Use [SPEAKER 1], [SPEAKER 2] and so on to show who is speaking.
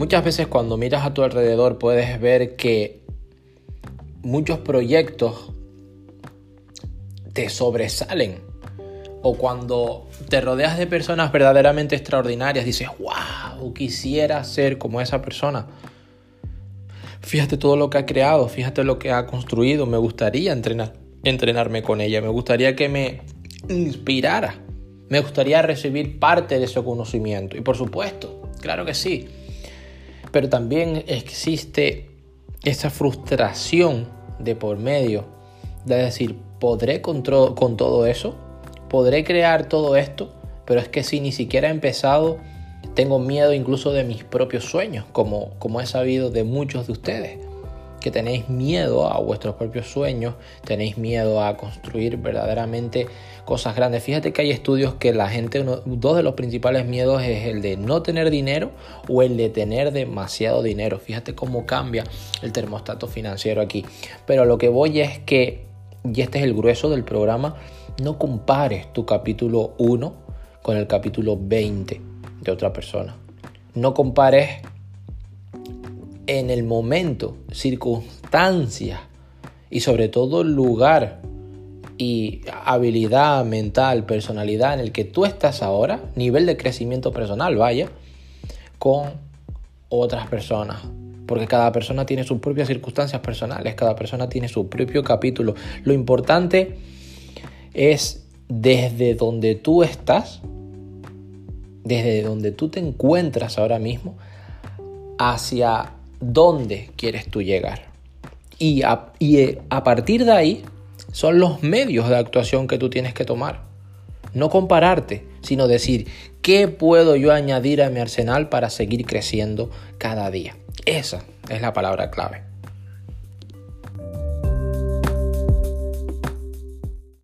[SPEAKER 1] Muchas veces cuando miras a tu alrededor puedes ver que muchos proyectos te sobresalen. O cuando te rodeas de personas verdaderamente extraordinarias, dices, wow, quisiera ser como esa persona. Fíjate todo lo que ha creado, fíjate lo que ha construido, me gustaría entrenar, entrenarme con ella, me gustaría que me inspirara, me gustaría recibir parte de ese conocimiento. Y por supuesto, claro que sí, pero también existe esa frustración de por medio de decir, ¿podré con, con todo eso? ¿Podré crear todo esto? Pero es que si ni siquiera he empezado, tengo miedo incluso de mis propios sueños, como, como he sabido de muchos de ustedes, que tenéis miedo a vuestros propios sueños, tenéis miedo a construir verdaderamente cosas grandes. Fíjate que hay estudios que la gente, dos de los principales miedos es el de no tener dinero o el de tener demasiado dinero. Fíjate cómo cambia el termostato financiero aquí. Pero lo que voy es que, y este es el grueso del programa, no compares tu capítulo 1 con el capítulo 20 de otra persona. No compares en el momento, circunstancias y sobre todo lugar y habilidad mental, personalidad en el que tú estás ahora, nivel de crecimiento personal, vaya, con otras personas. Porque cada persona tiene sus propias circunstancias personales, cada persona tiene su propio capítulo. Lo importante es desde donde tú estás, desde donde tú te encuentras ahora mismo, hacia dónde quieres tú llegar. Y eh, a partir de ahí son los medios de actuación que tú tienes que tomar. No compararte, sino decir, ¿qué puedo yo añadir a mi arsenal para seguir creciendo cada día? Esa es la palabra clave.